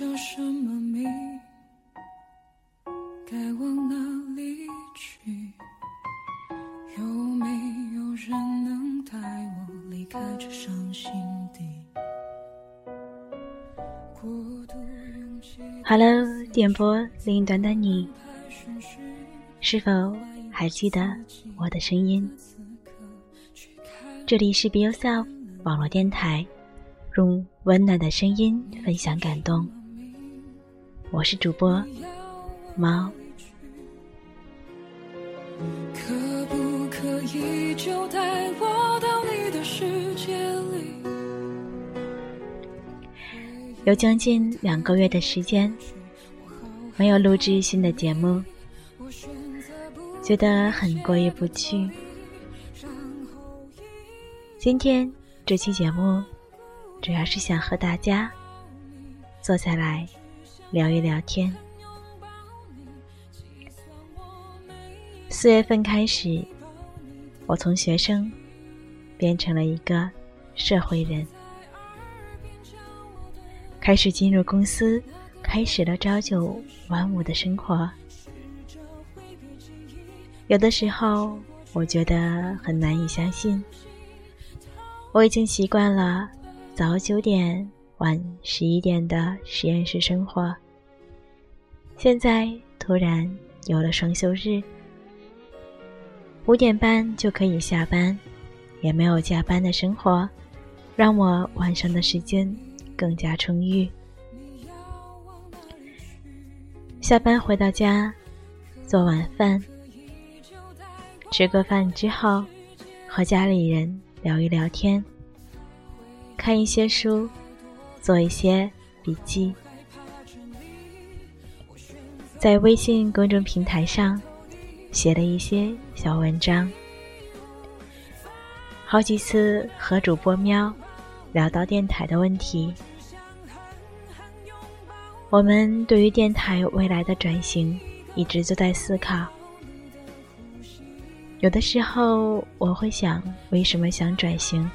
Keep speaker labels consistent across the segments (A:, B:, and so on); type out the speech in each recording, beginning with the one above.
A: 叫什么名？该往哪里去？有没有人能带我离开这伤心地
B: ？Hello，点播另一端的你，是否还记得我的声音？这里是 Be Yourself 网络电台。用温暖的声音分享感动。我是主播猫。有将近两个月的时间没有录制新的节目，觉得很过意不去。今天这期节目。主要是想和大家坐下来聊一聊天。四月份开始，我从学生变成了一个社会人，开始进入公司，开始了朝九晚五的生活。有的时候，我觉得很难以相信，我已经习惯了。早九点，晚十一点的实验室生活。现在突然有了双休日，五点半就可以下班，也没有加班的生活，让我晚上的时间更加充裕。下班回到家，做晚饭，吃个饭之后，和家里人聊一聊天。看一些书，做一些笔记，在微信公众平台上写了一些小文章。好几次和主播喵聊到电台的问题，我们对于电台未来的转型一直都在思考。有的时候我会想，为什么想转型？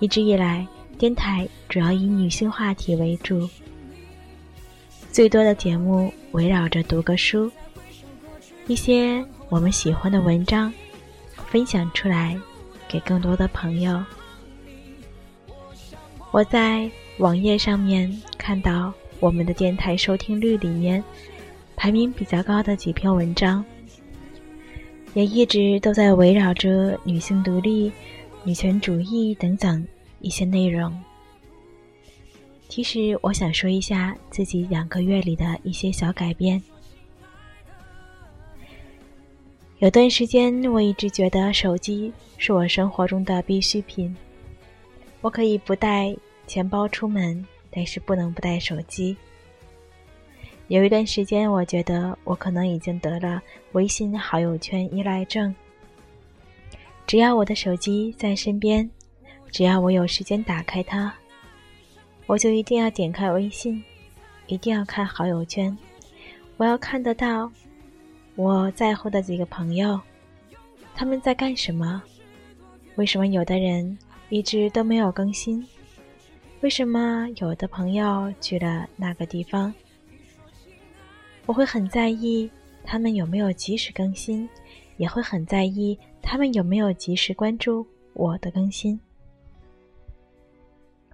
B: 一直以来，电台主要以女性话题为主，最多的节目围绕着读个书，一些我们喜欢的文章，分享出来给更多的朋友。我在网页上面看到我们的电台收听率里面排名比较高的几篇文章，也一直都在围绕着女性独立。女权主义等等一些内容。其实我想说一下自己两个月里的一些小改变。有段时间，我一直觉得手机是我生活中的必需品。我可以不带钱包出门，但是不能不带手机。有一段时间，我觉得我可能已经得了微信好友圈依赖症。只要我的手机在身边，只要我有时间打开它，我就一定要点开微信，一定要看好友圈。我要看得到我在乎的几个朋友，他们在干什么？为什么有的人一直都没有更新？为什么有的朋友去了那个地方？我会很在意他们有没有及时更新，也会很在意。他们有没有及时关注我的更新？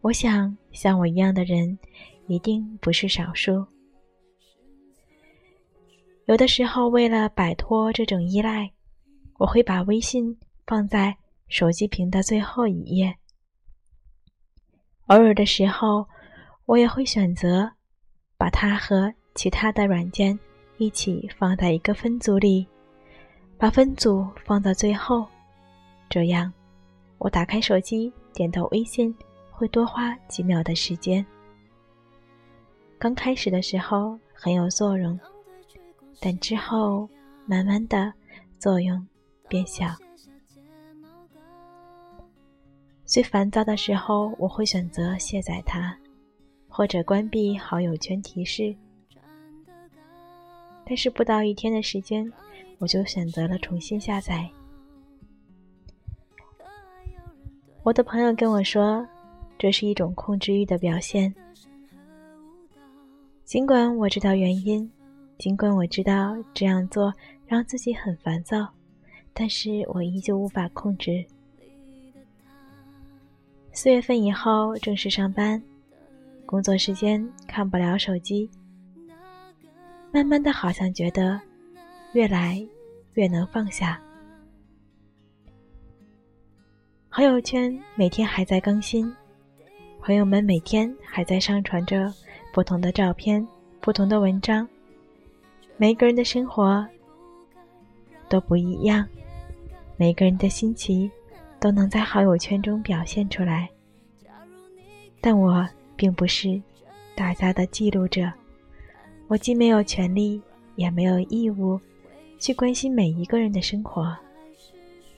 B: 我想，像我一样的人一定不是少数。有的时候，为了摆脱这种依赖，我会把微信放在手机屏的最后一页。偶尔的时候，我也会选择把它和其他的软件一起放在一个分组里。把分组放到最后，这样我打开手机点到微信会多花几秒的时间。刚开始的时候很有作用，但之后慢慢的作用变小。最烦躁的时候，我会选择卸载它，或者关闭好友圈提示。但是不到一天的时间。我就选择了重新下载。我的朋友跟我说，这是一种控制欲的表现。尽管我知道原因，尽管我知道这样做让自己很烦躁，但是我依旧无法控制。四月份以后正式上班，工作时间看不了手机，慢慢的好像觉得越来越能放下。朋友圈每天还在更新，朋友们每天还在上传着不同的照片、不同的文章，每个人的生活都不一样，每个人的心情。都能在好友圈中表现出来，但我并不是大家的记录者。我既没有权利，也没有义务去关心每一个人的生活。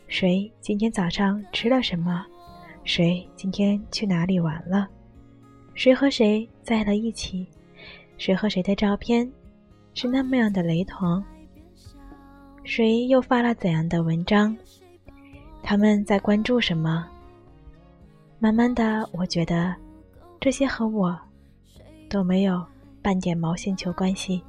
B: 谁今天早上吃了什么？谁今天去哪里玩了？谁和谁在了一起？谁和谁的照片是那么样的雷同？谁又发了怎样的文章？他们在关注什么？慢慢的，我觉得这些和我都没有半点毛线球关系。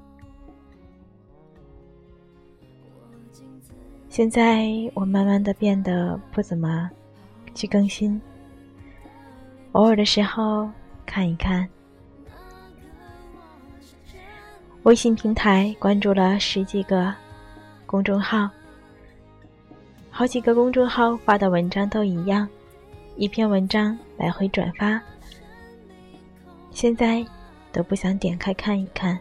B: 现在我慢慢的变得不怎么去更新，偶尔的时候看一看。微信平台关注了十几个公众号。好几个公众号发的文章都一样，一篇文章来回转发，现在都不想点开看一看。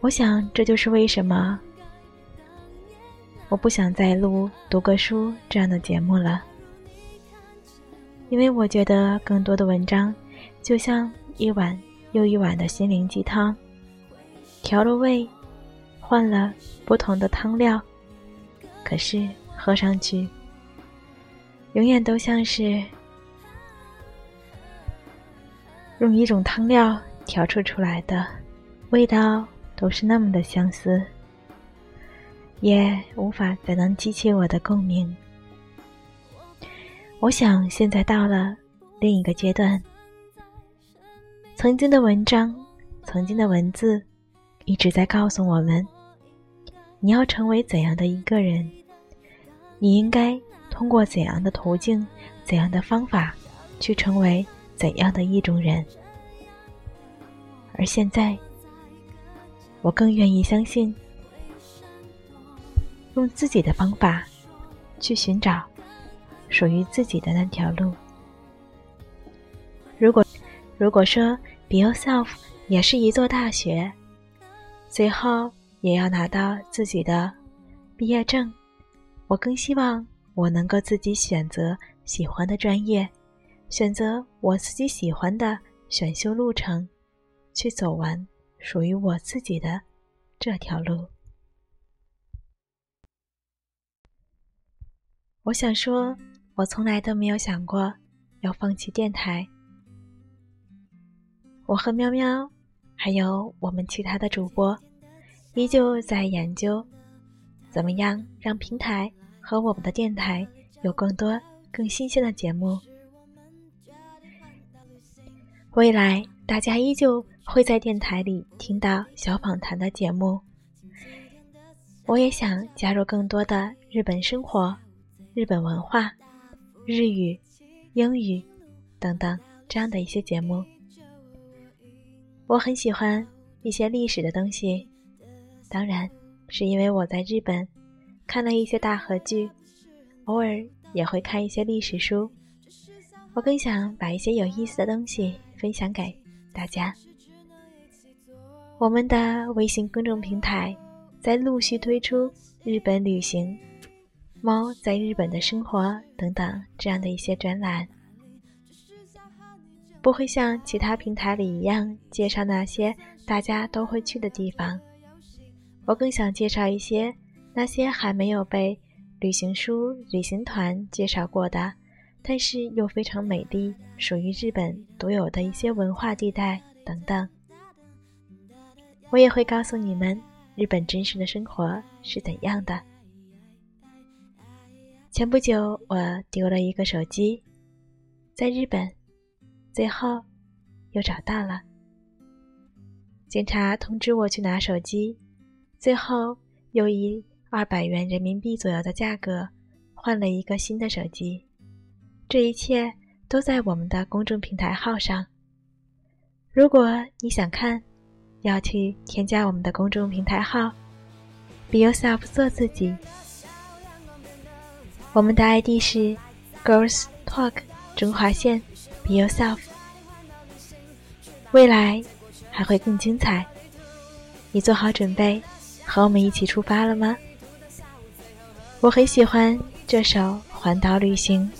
B: 我想这就是为什么我不想再录读个书这样的节目了，因为我觉得更多的文章就像一碗又一碗的心灵鸡汤，调了味，换了不同的汤料。可是喝上去，永远都像是用一种汤料调出出来的，味道都是那么的相似，也无法再能激起我的共鸣。我想现在到了另一个阶段，曾经的文章，曾经的文字，一直在告诉我们。你要成为怎样的一个人？你应该通过怎样的途径、怎样的方法，去成为怎样的一种人？而现在，我更愿意相信，用自己的方法去寻找属于自己的那条路。如果如果说 “Be yourself” 也是一座大学，最后。也要拿到自己的毕业证。我更希望我能够自己选择喜欢的专业，选择我自己喜欢的选修路程，去走完属于我自己的这条路。我想说，我从来都没有想过要放弃电台。我和喵喵，还有我们其他的主播。依旧在研究，怎么样让平台和我们的电台有更多更新鲜的节目。未来大家依旧会在电台里听到小访谈的节目。我也想加入更多的日本生活、日本文化、日语、英语等等这样的一些节目。我很喜欢一些历史的东西。当然，是因为我在日本看了一些大合剧，偶尔也会看一些历史书。我更想把一些有意思的东西分享给大家。我们的微信公众平台在陆续推出日本旅行、猫在日本的生活等等这样的一些专栏，不会像其他平台里一样介绍那些大家都会去的地方。我更想介绍一些那些还没有被旅行书、旅行团介绍过的，但是又非常美丽、属于日本独有的一些文化地带等等。我也会告诉你们日本真实的生活是怎样的。前不久我丢了一个手机，在日本，最后又找到了。警察通知我去拿手机，最后又以二百元人民币左右的价格换了一个新的手机。这一切都在我们的公众平台号上。如果你想看，要去添加我们的公众平台号，Be yourself，做自己。我们的 ID 是 Girls Talk 中华线，Be yourself。未来还会更精彩，你做好准备，和我们一起出发了吗？我很喜欢这首《环岛旅行》，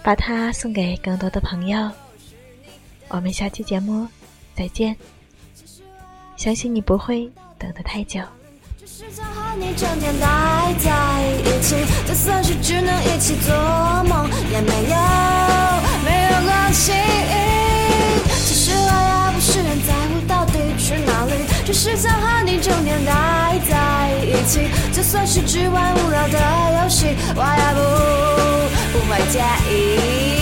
B: 把它送给更多的朋友。我们下期节目再见，相信你不会等得太久。只是想和你整天待在一起，就算是只能一起做梦，也没有没有关系。
C: 其实我也不是很在乎到底去哪里，
B: 只是想和你整天待在一起，就算是只玩无聊的游戏，我也不不会介意。